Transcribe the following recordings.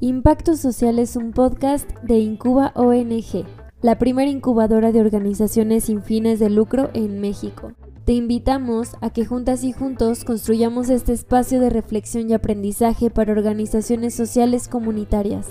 Impacto Social es un podcast de Incuba ONG, la primera incubadora de organizaciones sin fines de lucro en México. Te invitamos a que juntas y juntos construyamos este espacio de reflexión y aprendizaje para organizaciones sociales comunitarias.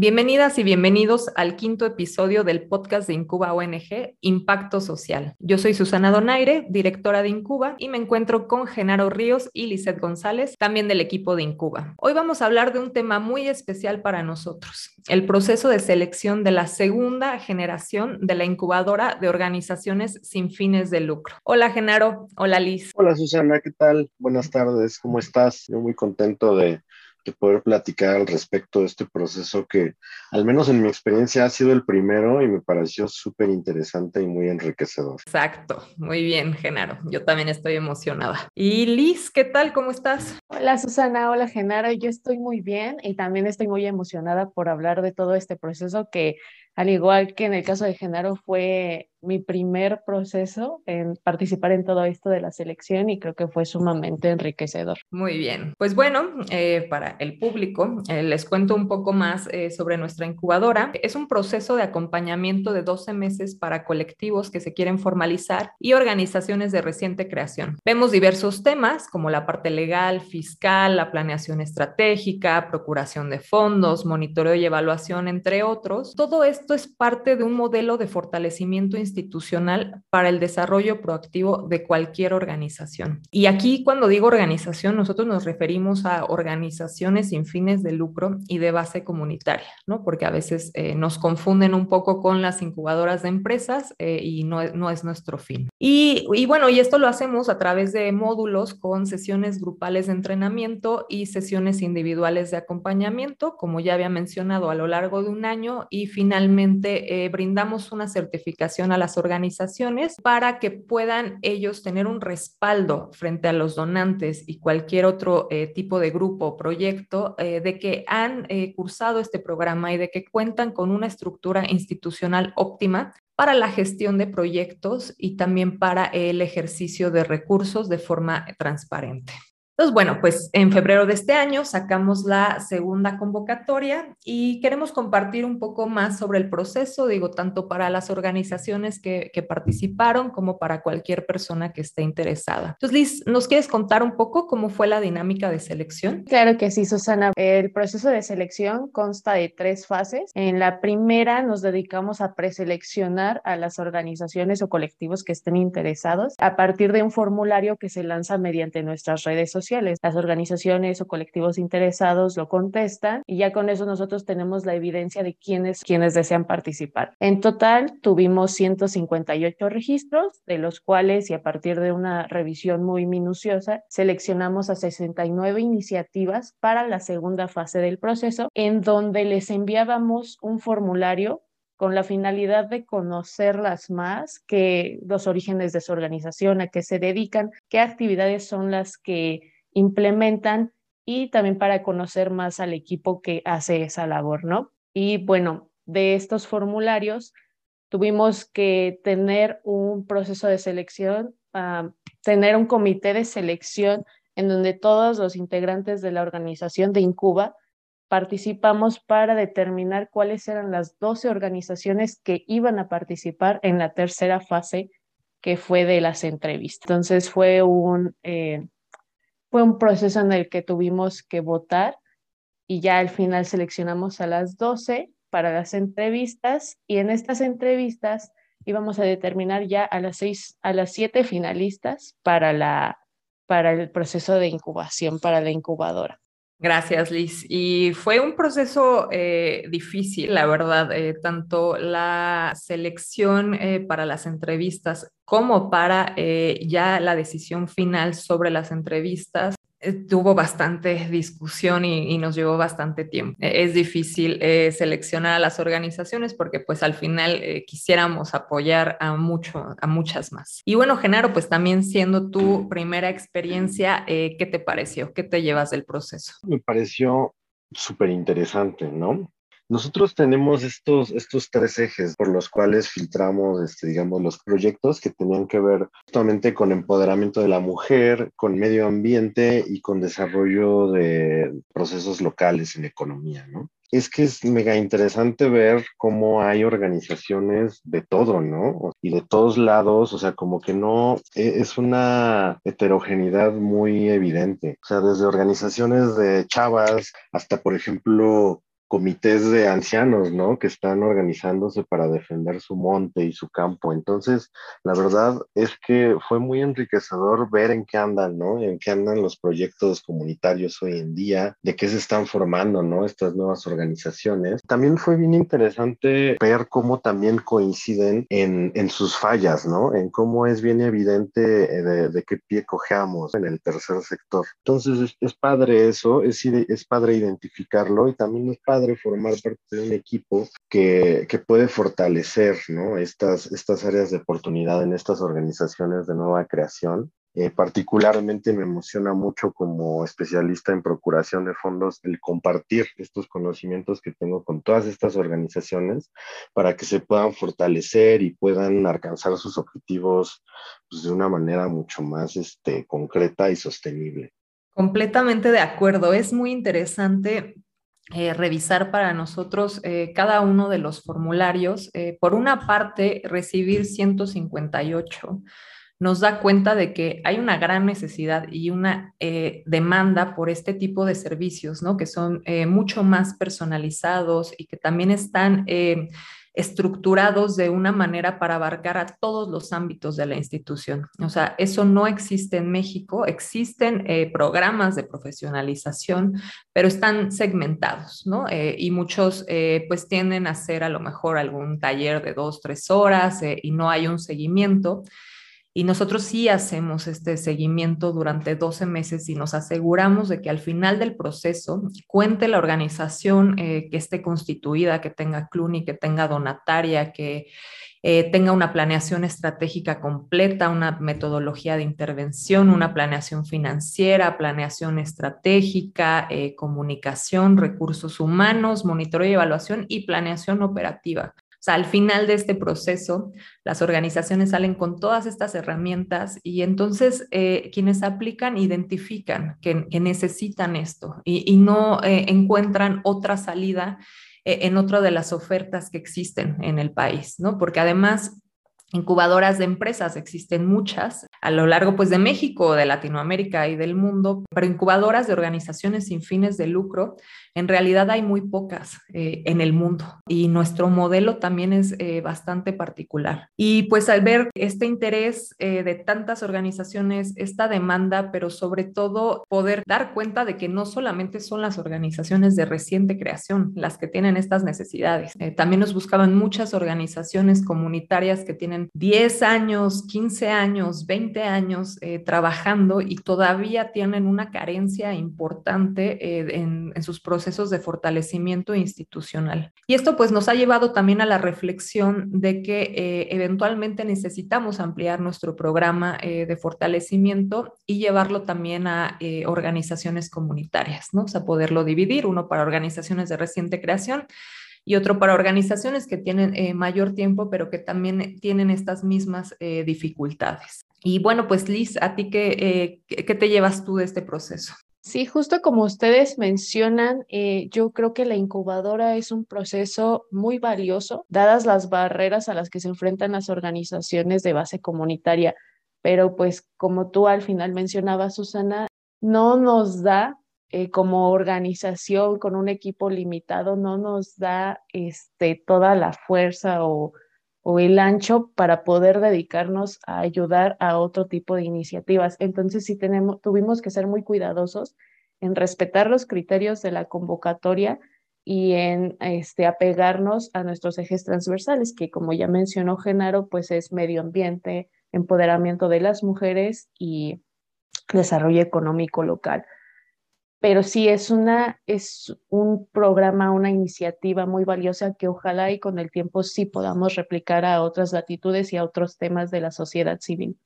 Bienvenidas y bienvenidos al quinto episodio del podcast de Incuba ONG, Impacto Social. Yo soy Susana Donaire, directora de Incuba, y me encuentro con Genaro Ríos y Lizeth González, también del equipo de Incuba. Hoy vamos a hablar de un tema muy especial para nosotros, el proceso de selección de la segunda generación de la incubadora de organizaciones sin fines de lucro. Hola Genaro, hola Liz. Hola Susana, ¿qué tal? Buenas tardes, ¿cómo estás? Yo muy contento de poder platicar al respecto de este proceso que, al menos en mi experiencia, ha sido el primero y me pareció súper interesante y muy enriquecedor. Exacto, muy bien, Genaro. Yo también estoy emocionada. Y Liz, ¿qué tal? ¿Cómo estás? Hola Susana, hola Genaro. Yo estoy muy bien y también estoy muy emocionada por hablar de todo este proceso que al igual que en el caso de Genaro, fue mi primer proceso en participar en todo esto de la selección y creo que fue sumamente enriquecedor. Muy bien, pues bueno, eh, para el público eh, les cuento un poco más eh, sobre nuestra incubadora. Es un proceso de acompañamiento de 12 meses para colectivos que se quieren formalizar y organizaciones de reciente creación. Vemos diversos temas como la parte legal, fiscal, la planeación estratégica, procuración de fondos, monitoreo y evaluación, entre otros. Todo esto esto es parte de un modelo de fortalecimiento institucional para el desarrollo proactivo de cualquier organización. Y aquí cuando digo organización, nosotros nos referimos a organizaciones sin fines de lucro y de base comunitaria, ¿no? Porque a veces eh, nos confunden un poco con las incubadoras de empresas eh, y no, no, es nuestro fin. Y, y bueno, y esto lo hacemos a través de módulos con sesiones grupales de entrenamiento y sesiones individuales de acompañamiento, como ya había mencionado, a lo largo de un año y finalmente eh, brindamos una certificación a las organizaciones para que puedan ellos tener un respaldo frente a los donantes y cualquier otro eh, tipo de grupo o proyecto eh, de que han cursado este programa y de que cuentan con una estructura institucional óptima para la gestión de proyectos y también para el ejercicio de recursos de forma transparente. Entonces, bueno, pues en febrero de este año sacamos la segunda convocatoria y queremos compartir un poco más sobre el proceso, digo, tanto para las organizaciones que, participaron como para cualquier persona que esté interesada. Entonces, Liz, ¿nos quieres contar un poco cómo fue la dinámica de selección? Claro que sí, Susana. El proceso de selección consta de tres fases. En la primera nos dedicamos a preseleccionar a las organizaciones o colectivos que estén interesados a partir de un formulario que se lanza mediante nuestras redes sociales las organizaciones o colectivos interesados lo contestan y ya con eso nosotros tenemos la evidencia de quiénes, quienes desean participar. En total tuvimos 158 registros, de los cuales y a partir de una revisión muy minuciosa, seleccionamos a 69 iniciativas para la segunda fase del proceso, en donde les enviábamos un formulario con la finalidad de conocerlas más, que los orígenes de su organización, a qué se dedican, qué actividades son las que implementan y también para conocer más al equipo que hace esa labor, ¿no? Y bueno, de estos formularios tuvimos que tener un proceso de selección, ah, tener un comité de selección en donde todos los integrantes de la organización de Incuba participamos para determinar cuáles eran las 12 organizaciones que iban a participar en la tercera fase que fue de las entrevistas. Entonces fue un, eh, fue un proceso en el que tuvimos que votar y ya al final seleccionamos a las 12 para las entrevistas y en estas entrevistas íbamos a determinar ya a las seis, a las siete finalistas para la para el proceso de incubación para la incubadora. Gracias, Liz. Y fue un proceso eh, difícil, la verdad, eh, tanto la selección eh, para las entrevistas como para ya la decisión final sobre las entrevistas eh, tuvo bastante discusión y, nos llevó bastante tiempo. E, es difícil eh, seleccionar a las organizaciones porque pues al final eh, quisiéramos apoyar a, mucho, a muchas más. Y bueno, Genaro, pues también siendo tu primera experiencia, ¿qué te pareció? ¿Qué te llevas del proceso? Me pareció súper interesante, ¿no? Nosotros tenemos estos, estos tres ejes por los cuales filtramos, este, digamos, los proyectos que tenían que ver justamente con empoderamiento de la mujer, con medio ambiente y con desarrollo de procesos locales en economía, ¿no? Es que es mega interesante ver cómo hay organizaciones de todo, ¿no? Y de todos lados, o sea, como que no, e, es una heterogeneidad muy evidente. O sea, desde organizaciones de chavas hasta, por ejemplo, comités de ancianos, ¿no? Que están organizándose para defender su monte y su campo. Entonces, la verdad es que fue muy enriquecedor ver en qué andan, ¿no? En qué andan los proyectos comunitarios hoy en día, de qué se están formando, ¿no? Estas nuevas organizaciones. También fue bien interesante ver cómo también coinciden en, en sus fallas, ¿no? En cómo es bien evidente eh, de, de qué pie cojeamos en el tercer sector. Entonces, es, es padre eso, es, es padre identificarlo y también es padre formar parte de un equipo que, que puede fortalecer ¿no? estas, estas áreas de oportunidad en estas organizaciones de nueva creación. Eh, particularmente me emociona mucho como especialista en procuración de fondos el compartir estos conocimientos que tengo con todas estas organizaciones para que se puedan fortalecer y puedan alcanzar sus objetivos pues, de una manera mucho más este, concreta y sostenible. Completamente de acuerdo. Es muy interesante eh, revisar para nosotros eh, cada uno de los formularios. Eh, por una parte, recibir 158 nos da cuenta de que hay una gran necesidad y una demanda por este tipo de servicios, ¿no? que son mucho más personalizados y que también están estructurados de una manera para abarcar a todos los ámbitos de la institución. O sea, eso no existe en México. Existen eh, programas de profesionalización, pero están segmentados, ¿no? Eh, y muchos eh, pues tienden a hacer a lo mejor algún taller de dos, tres horas y no hay un seguimiento. Y nosotros sí hacemos este seguimiento durante 12 meses y nos aseguramos de que al final del proceso cuente la organización eh, que esté constituida, que tenga CLUNY, que tenga donataria, que eh, tenga una planeación estratégica completa, una metodología de intervención, una planeación financiera, planeación estratégica, eh, comunicación, recursos humanos, monitoreo y evaluación y planeación operativa. O sea, al final de este proceso, las organizaciones salen con todas estas herramientas y entonces eh, quienes aplican identifican que, necesitan esto y, no eh, encuentran otra salida eh, en otra de las ofertas que existen en el país, ¿no? Porque además incubadoras de empresas, existen muchas a lo largo pues de México, de Latinoamérica y del mundo, pero incubadoras de organizaciones sin fines de lucro, en realidad hay muy pocas eh, en el mundo y nuestro modelo también es eh, bastante particular. Y pues al ver este interés eh, de tantas organizaciones, esta demanda, pero sobre todo poder dar cuenta de que no solamente son las organizaciones de reciente creación las que tienen estas necesidades, también nos buscaban muchas organizaciones comunitarias que tienen 10 años, 15 años, 20 años eh, trabajando y todavía tienen una carencia importante eh, en, sus procesos de fortalecimiento institucional. Y esto pues nos ha llevado también a la reflexión de que eh, eventualmente necesitamos ampliar nuestro programa de fortalecimiento y llevarlo también a organizaciones comunitarias, ¿no? O sea, poderlo dividir, uno para organizaciones de reciente creación y otro para organizaciones que tienen mayor tiempo, pero que también tienen estas mismas dificultades. Y bueno, pues Liz, ¿a ti qué, eh, qué te llevas tú de este proceso? Sí, justo como ustedes mencionan, yo creo que la incubadora es un proceso muy valioso, dadas las barreras a las que se enfrentan las organizaciones de base comunitaria. Pero pues como tú al final mencionabas, Susana, no nos da eh, como organización con un equipo limitado no nos da este, toda la fuerza o, o el ancho para poder dedicarnos a ayudar a otro tipo de iniciativas. Entonces sí tenemos, tuvimos que ser muy cuidadosos en respetar los criterios de la convocatoria y en este, apegarnos a nuestros ejes transversales, que como ya mencionó Genaro, pues es medio ambiente, empoderamiento de las mujeres y desarrollo económico local pero sí es una es un programa, una iniciativa muy valiosa que ojalá y con el tiempo sí podamos replicar a otras latitudes y a otros temas de la sociedad civil.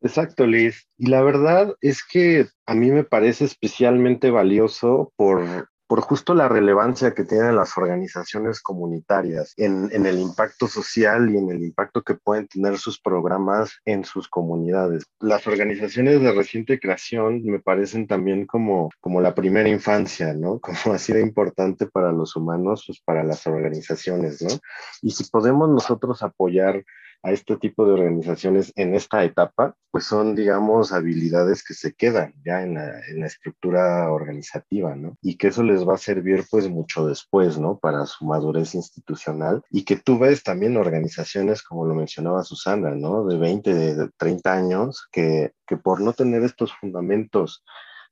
Exacto, Liz. Y la verdad es que a mí me parece especialmente valioso por por justo la relevancia que tienen las organizaciones comunitarias en, el impacto social y en el impacto que pueden tener sus programas en sus comunidades. Las organizaciones de reciente creación me parecen también como, como la primera infancia, ¿no? Como ha sido importante para los humanos, pues para las organizaciones, ¿no? Y si podemos nosotros apoyar a este tipo de organizaciones en esta etapa, pues son, digamos, habilidades que se quedan ya en la, en la, estructura organizativa, ¿no? Y que eso les va a servir pues mucho después, ¿no? Para su madurez institucional y que tú ves también organizaciones, como lo mencionaba Susana, ¿no? De 20, de 30 años, que, que por no tener estos fundamentos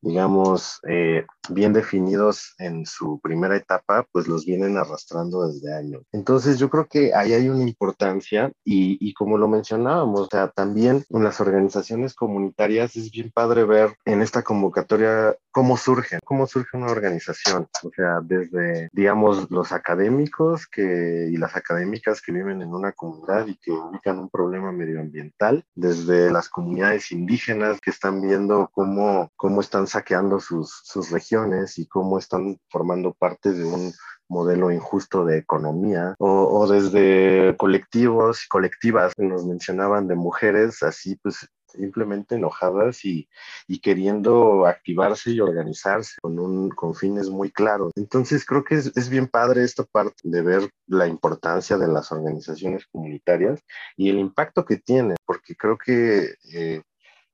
digamos, eh, bien definidos en su primera etapa, pues los vienen arrastrando desde años. Entonces yo creo que ahí hay una importancia y, y como lo mencionábamos, o sea, también en las organizaciones comunitarias es bien padre ver en esta convocatoria cómo surge, cómo surge una organización, o sea, desde, digamos, los académicos que, y las académicas que viven en una comunidad y que ubican un problema medioambiental, desde las comunidades indígenas que están viendo cómo, cómo están saqueando sus, sus regiones y cómo están formando parte de un modelo injusto de economía, o, o, desde colectivos colectivas nos mencionaban de mujeres, así pues simplemente enojadas y, y, queriendo activarse y organizarse con, un, con fines muy claros. Entonces creo que es, es, bien padre esta parte de ver la importancia de las organizaciones comunitarias y el impacto que tienen, porque creo que eh,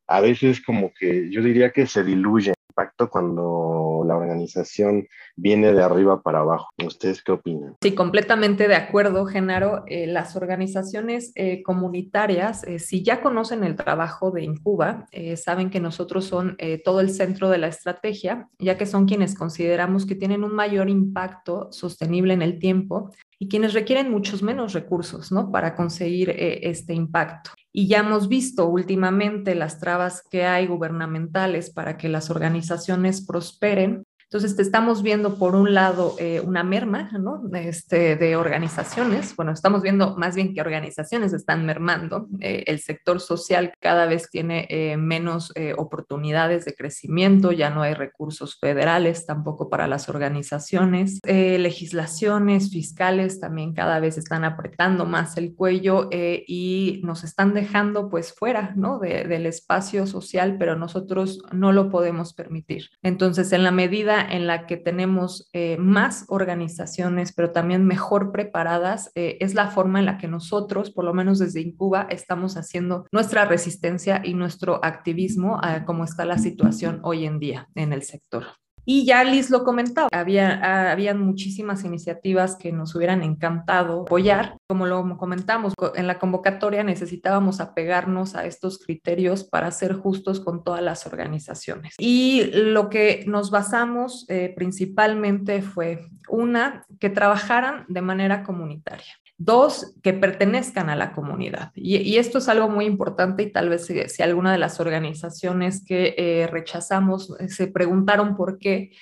a veces como que yo diría que se diluye impacto cuando la organización viene de arriba para abajo. ¿Ustedes qué opinan? Sí, completamente de acuerdo, Genaro. Eh, las organizaciones eh, comunitarias, eh, si ya conocen el trabajo de Incuba, saben que nosotros son todo el centro de la estrategia, ya que son quienes consideramos que tienen un mayor impacto sostenible en el tiempo y quienes requieren muchos menos recursos ¿no? para conseguir este impacto. Y ya hemos visto últimamente las trabas que hay gubernamentales para que las organizaciones prosperen entonces, estamos viendo por un lado eh, una merma ¿no? este, de organizaciones. Bueno, estamos viendo más bien que organizaciones están mermando. Eh, el sector social cada vez tiene eh, menos oportunidades de crecimiento, ya no hay recursos federales tampoco para las organizaciones. Legislaciones fiscales también cada vez están apretando más el cuello y nos están dejando pues fuera ¿no? De, del espacio social, pero nosotros no lo podemos permitir. Entonces, en la medida en la que tenemos eh, más organizaciones, pero también mejor preparadas, eh, es la forma en la que nosotros, por lo menos desde Incuba, estamos haciendo nuestra resistencia y nuestro activismo a cómo está la situación hoy en día en el sector. Y ya Liz lo comentaba, había, habían muchísimas iniciativas que nos hubieran encantado apoyar. Como lo comentamos, en la convocatoria necesitábamos apegarnos a estos criterios para ser justos con todas las organizaciones. Y lo que nos basamos eh, principalmente fue, una, que trabajaran de manera comunitaria. Dos, que pertenezcan a la comunidad. Y, esto es algo muy importante y tal vez si, alguna de las organizaciones que eh, rechazamos eh, se preguntaron por qué,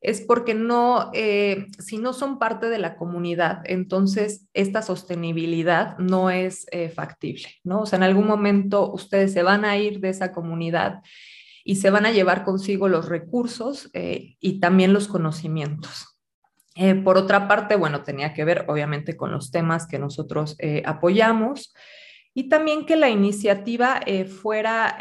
es porque no, eh, si no son parte de la comunidad, entonces esta sostenibilidad no es factible, ¿no? O sea, en algún momento ustedes se van a ir de esa comunidad y se van a llevar consigo los recursos y también los conocimientos. Eh, por otra parte, bueno, tenía que ver obviamente con los temas que nosotros eh, apoyamos y también que la iniciativa eh, fuera,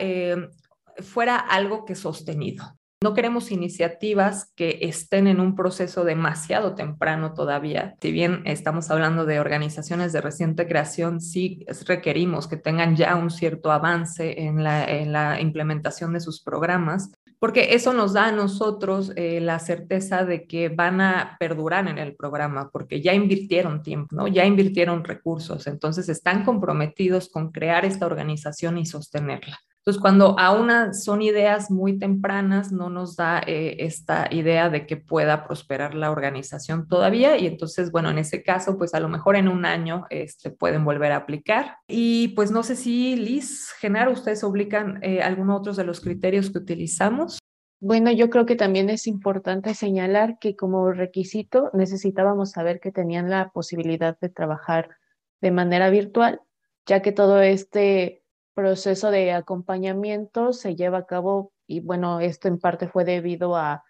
fuera algo que sostenido. No queremos iniciativas que estén en un proceso demasiado temprano todavía. Si bien estamos hablando de organizaciones de reciente creación, sí requerimos que tengan ya un cierto avance en la implementación de sus programas, porque eso nos da a nosotros eh, la certeza de que van a perdurar en el programa, porque ya invirtieron tiempo, ¿no? ya invirtieron recursos, entonces están comprometidos con crear esta organización y sostenerla. Entonces, cuando aún son ideas muy tempranas, no nos da eh, esta idea de que pueda prosperar la organización todavía. Y entonces, bueno, en ese caso, pues a lo mejor en un año este, pueden volver a aplicar. Y pues no sé si, Liz, Genaro, ustedes obligan eh, alguno otros de los criterios que utilizamos. Bueno, yo creo que también es importante señalar que como requisito necesitábamos saber que tenían la posibilidad de trabajar de manera virtual, ya que todo este proceso de acompañamiento se lleva a cabo y bueno, esto en parte fue debido a,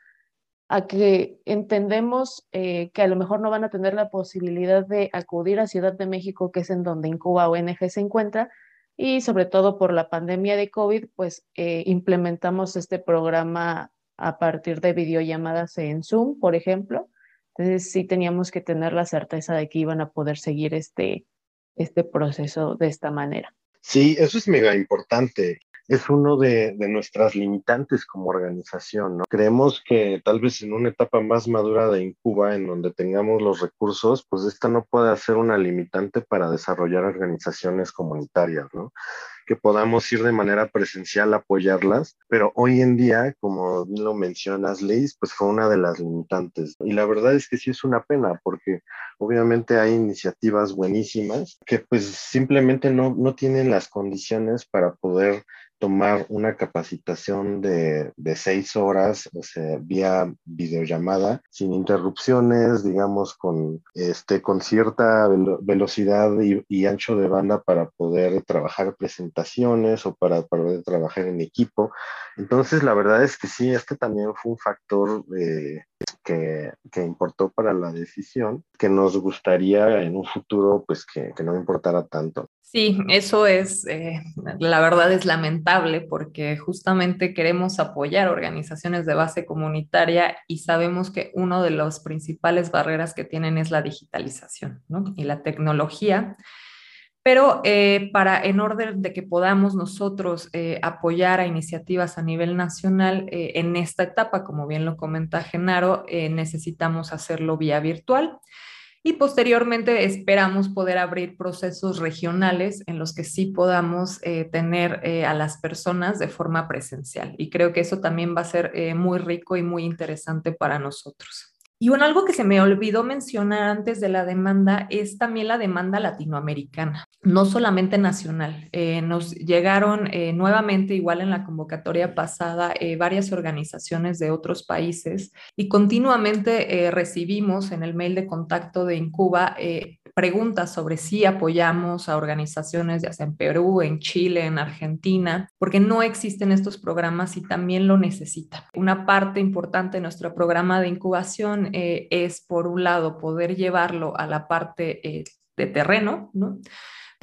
a que entendemos eh, que a lo mejor no van a tener la posibilidad de acudir a Ciudad de México, que es en donde Incuba ONG se encuentra, y sobre todo por la pandemia de COVID, pues eh, implementamos este programa a partir de videollamadas en Zoom, por ejemplo. Entonces sí teníamos que tener la certeza de que iban a poder seguir este, este proceso de esta manera. Sí, eso es mega importante es uno de, nuestras limitantes como organización. ¿no? Creemos que tal vez en una etapa más madura de Incuba, en donde tengamos los recursos, pues esta no puede ser una limitante para desarrollar organizaciones comunitarias, ¿no? Que podamos ir de manera presencial a apoyarlas, pero hoy en día, como lo mencionas, Liz, pues fue una de las limitantes. Y la verdad es que sí es una pena, porque obviamente hay iniciativas buenísimas que pues simplemente no, no tienen las condiciones para poder tomar una capacitación de, de, seis horas, o sea, vía videollamada, sin interrupciones, digamos, con, este, con cierta velocidad y, ancho de banda para poder trabajar presentaciones o para, poder trabajar en equipo. Entonces, la verdad es que sí, este también fue un factor eh, que, que, importó para la decisión, que nos gustaría en un futuro, pues, que, que no importara tanto. Sí, eso es, eh, la verdad es lamentable porque justamente queremos apoyar organizaciones de base comunitaria y sabemos que una de las principales barreras que tienen es la digitalización y la tecnología. Pero eh, para, en orden de que podamos nosotros eh, apoyar a iniciativas a nivel nacional en esta etapa, como bien lo comenta Genaro, necesitamos hacerlo vía virtual y posteriormente esperamos poder abrir procesos regionales en los que sí podamos eh, tener eh, a las personas de forma presencial. Y creo que eso también va a ser eh, muy rico y muy interesante para nosotros. Y bueno, algo que se me olvidó mencionar antes de la demanda es también la demanda latinoamericana, no solamente nacional. nos llegaron nuevamente, igual en la convocatoria pasada, varias organizaciones de otros países y continuamente recibimos en el mail de contacto de Incuba preguntas sobre si apoyamos a organizaciones ya sea en Perú, en Chile, en Argentina, porque no existen estos programas y también lo necesitan. Una parte importante de nuestro programa de incubación eh, es, por un lado, poder llevarlo a la parte eh, de terreno, ¿no?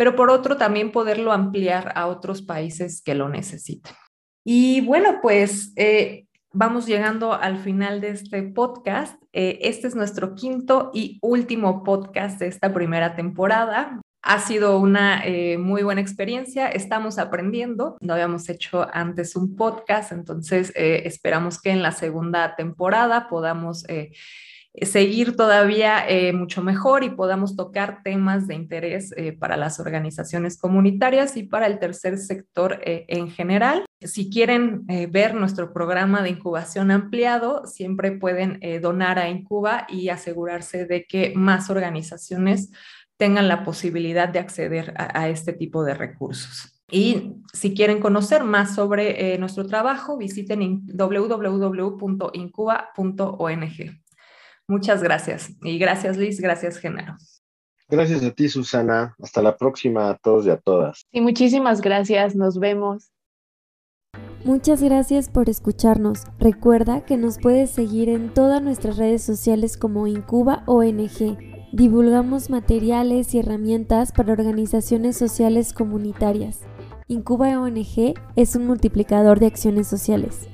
pero por otro también poderlo ampliar a otros países que lo necesiten. Y bueno, pues eh, vamos llegando al final de este podcast. Eh, este es nuestro quinto y último podcast de esta primera temporada. Ha sido una eh, muy buena experiencia, estamos aprendiendo, no habíamos hecho antes un podcast, entonces eh, esperamos que en la segunda temporada podamos seguir todavía eh, mucho mejor y podamos tocar temas de interés eh, para las organizaciones comunitarias y para el tercer sector en general. Si quieren ver nuestro programa de incubación ampliado, siempre pueden donar a Incuba y asegurarse de que más organizaciones tengan la posibilidad de acceder a este tipo de recursos. Y si quieren conocer más sobre nuestro trabajo, visiten www.incuba.ong. Muchas gracias. Y gracias, Liz. Gracias, Genaro. Gracias a ti, Susana. Hasta la próxima a todos y a todas. Y muchísimas gracias. Nos vemos. Muchas gracias por escucharnos. Recuerda que nos puedes seguir en todas nuestras redes sociales como Incuba ONG. Divulgamos materiales y herramientas para organizaciones sociales comunitarias. Incuba ONG es un multiplicador de acciones sociales.